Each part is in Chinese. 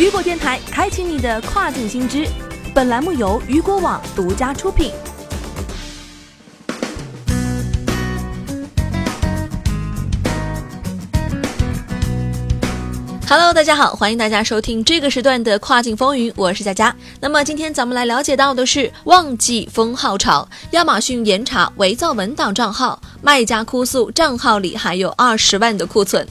雨果电台开启你的跨境新知，本栏目由雨果网独家出品。Hello，大家好，欢迎大家收听这个时段的跨境风云，我是佳佳。那么今天咱们来了解到的是旺季封号潮，亚马逊严查伪造文档账号，卖家哭诉账号里还有二十万的库存。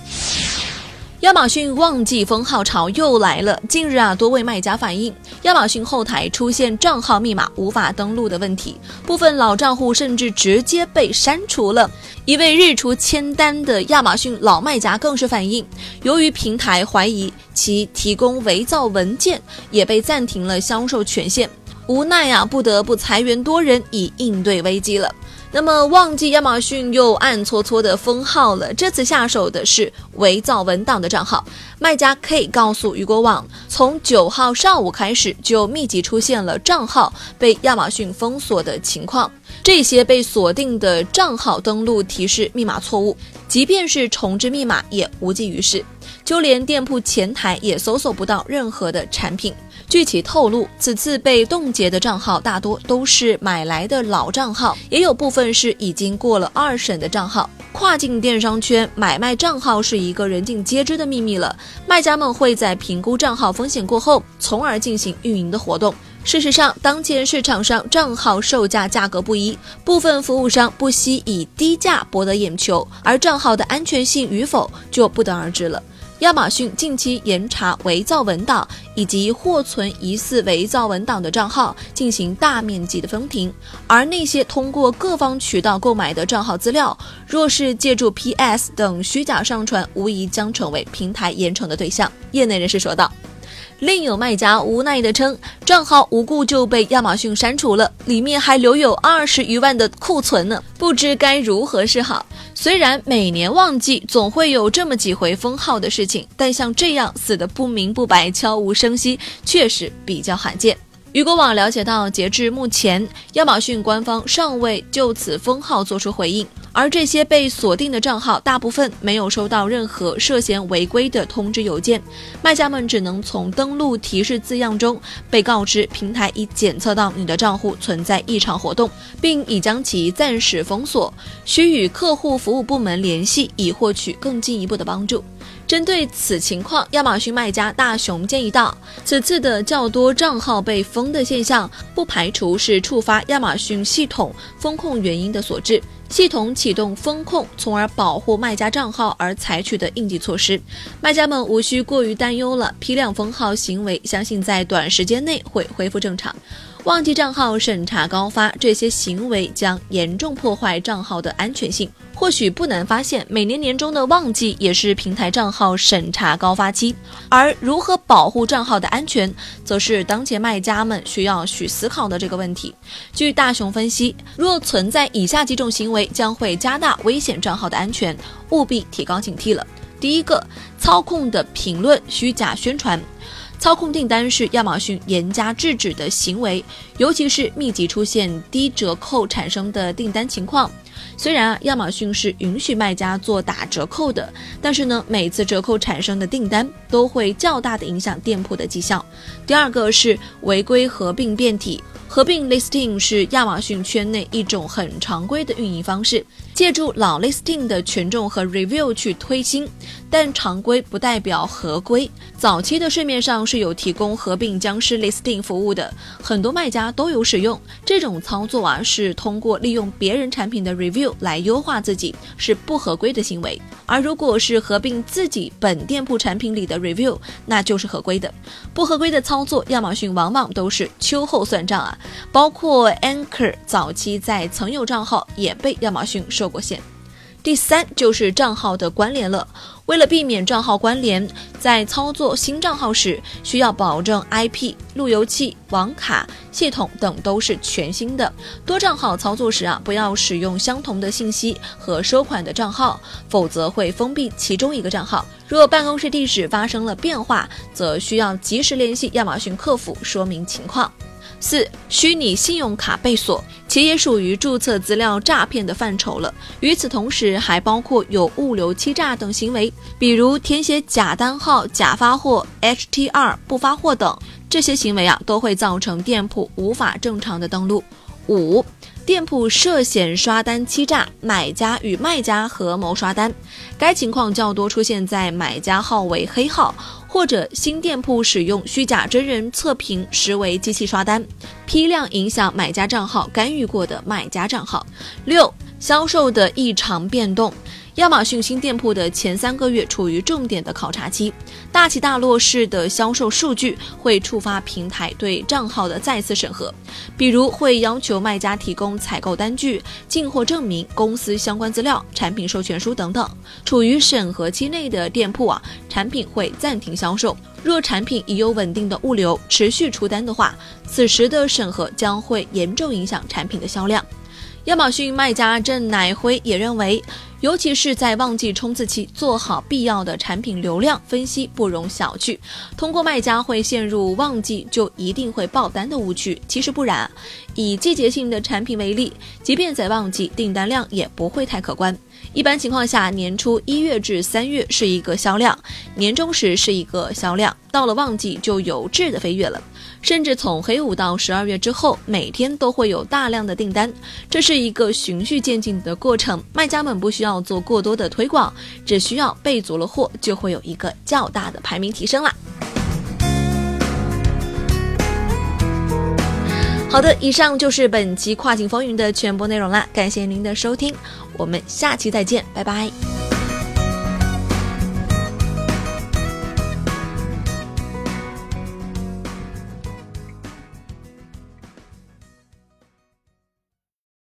亚马逊旺季封号潮又来了。近日啊，多位卖家反映，亚马逊后台出现账号密码无法登录的问题，部分老账户甚至直接被删除了。一位日出签单的亚马逊老卖家更是反映，由于平台怀疑其提供伪造文件，也被暂停了销售权限，无奈啊，不得不裁员多人以应对危机了。那么，旺季亚马逊又暗搓搓的封号了。这次下手的是伪造文档的账号。卖家 K 告诉雨果网，从九号上午开始，就密集出现了账号被亚马逊封锁的情况。这些被锁定的账号登录提示密码错误，即便是重置密码也无济于事。就连店铺前台也搜索不到任何的产品。据其透露，此次被冻结的账号大多都是买来的老账号，也有部分是已经过了二审的账号。跨境电商圈买卖账号是一个人尽皆知的秘密了，卖家们会在评估账号风险过后，从而进行运营的活动。事实上，当前市场上账号售价价格不一，部分服务商不惜以低价博得眼球，而账号的安全性与否就不得而知了。亚马逊近期严查伪造文档以及货存疑似伪造文档的账号，进行大面积的封停。而那些通过各方渠道购买的账号资料，若是借助 PS 等虚假上传，无疑将成为平台严惩的对象。业内人士说道。另有卖家无奈地称，账号无故就被亚马逊删除了，里面还留有二十余万的库存呢，不知该如何是好。虽然每年旺季总会有这么几回封号的事情，但像这样死的不明不白、悄无声息，确实比较罕见。雨果网了解到，截至目前，亚马逊官方尚未就此封号作出回应。而这些被锁定的账号，大部分没有收到任何涉嫌违规的通知邮件，卖家们只能从登录提示字样中被告知平台已检测到你的账户存在异常活动，并已将其暂时封锁，需与客户服务部门联系以获取更进一步的帮助。针对此情况，亚马逊卖家大熊建议道：“此次的较多账号被封的现象，不排除是触发亚马逊系统风控原因的所致。”系统启动风控，从而保护卖家账号而采取的应急措施，卖家们无需过于担忧了。批量封号行为，相信在短时间内会恢复正常。忘记账号审查高发，这些行为将严重破坏账号的安全性。或许不难发现，每年年中的旺季也是平台账号审查高发期，而如何保护账号的安全，则是当前卖家们需要去思考的这个问题。据大雄分析，若存在以下几种行为，将会加大危险账号的安全，务必提高警惕了。第一个，操控的评论虚假宣传。操控订单是亚马逊严加制止的行为，尤其是密集出现低折扣产生的订单情况。虽然啊，亚马逊是允许卖家做打折扣的，但是呢，每次折扣产生的订单都会较大的影响店铺的绩效。第二个是违规合并变体。合并 listing 是亚马逊圈内一种很常规的运营方式，借助老 listing 的权重和 review 去推新，但常规不代表合规。早期的市面上是有提供合并僵尸 listing 服务的，很多卖家都有使用这种操作啊，是通过利用别人产品的 review 来优化自己，是不合规的行为。而如果是合并自己本店铺产品里的 review，那就是合规的。不合规的操作，亚马逊往往都是秋后算账啊。包括 Anchor 早期在曾有账号也被亚马逊收过线。第三就是账号的关联了。为了避免账号关联，在操作新账号时，需要保证 IP、路由器、网卡、系统等都是全新的。多账号操作时啊，不要使用相同的信息和收款的账号，否则会封闭其中一个账号。若办公室地址发生了变化，则需要及时联系亚马逊客服说明情况。四、虚拟信用卡被锁，其也属于注册资料诈骗的范畴了。与此同时，还包括有物流欺诈等行为，比如填写假单号、假发货、HTR 不发货等，这些行为啊都会造成店铺无法正常的登录。五、店铺涉嫌刷单欺诈，买家与卖家合谋刷单，该情况较多出现在买家号为黑号。或者新店铺使用虚假真人测评，实为机器刷单，批量影响买家账号干预过的卖家账号。六、销售的异常变动。亚马逊新店铺的前三个月处于重点的考察期，大起大落式的销售数据会触发平台对账号的再次审核，比如会要求卖家提供采购单据、进货证明、公司相关资料、产品授权书等等。处于审核期内的店铺啊，产品会暂停销售。若产品已有稳定的物流，持续出单的话，此时的审核将会严重影响产品的销量。亚马逊卖家郑乃辉也认为，尤其是在旺季冲刺期，做好必要的产品流量分析不容小觑。通过卖家会陷入旺季就一定会爆单的误区，其实不然。以季节性的产品为例，即便在旺季，订单量也不会太可观。一般情况下，年初一月至三月是一个销量，年终时是一个销量，到了旺季就有质的飞跃了。甚至从黑五到十二月之后，每天都会有大量的订单，这是一个循序渐进的过程。卖家们不需要做过多的推广，只需要备足了货，就会有一个较大的排名提升啦。好的，以上就是本期跨境风云的全部内容啦，感谢您的收听，我们下期再见，拜拜。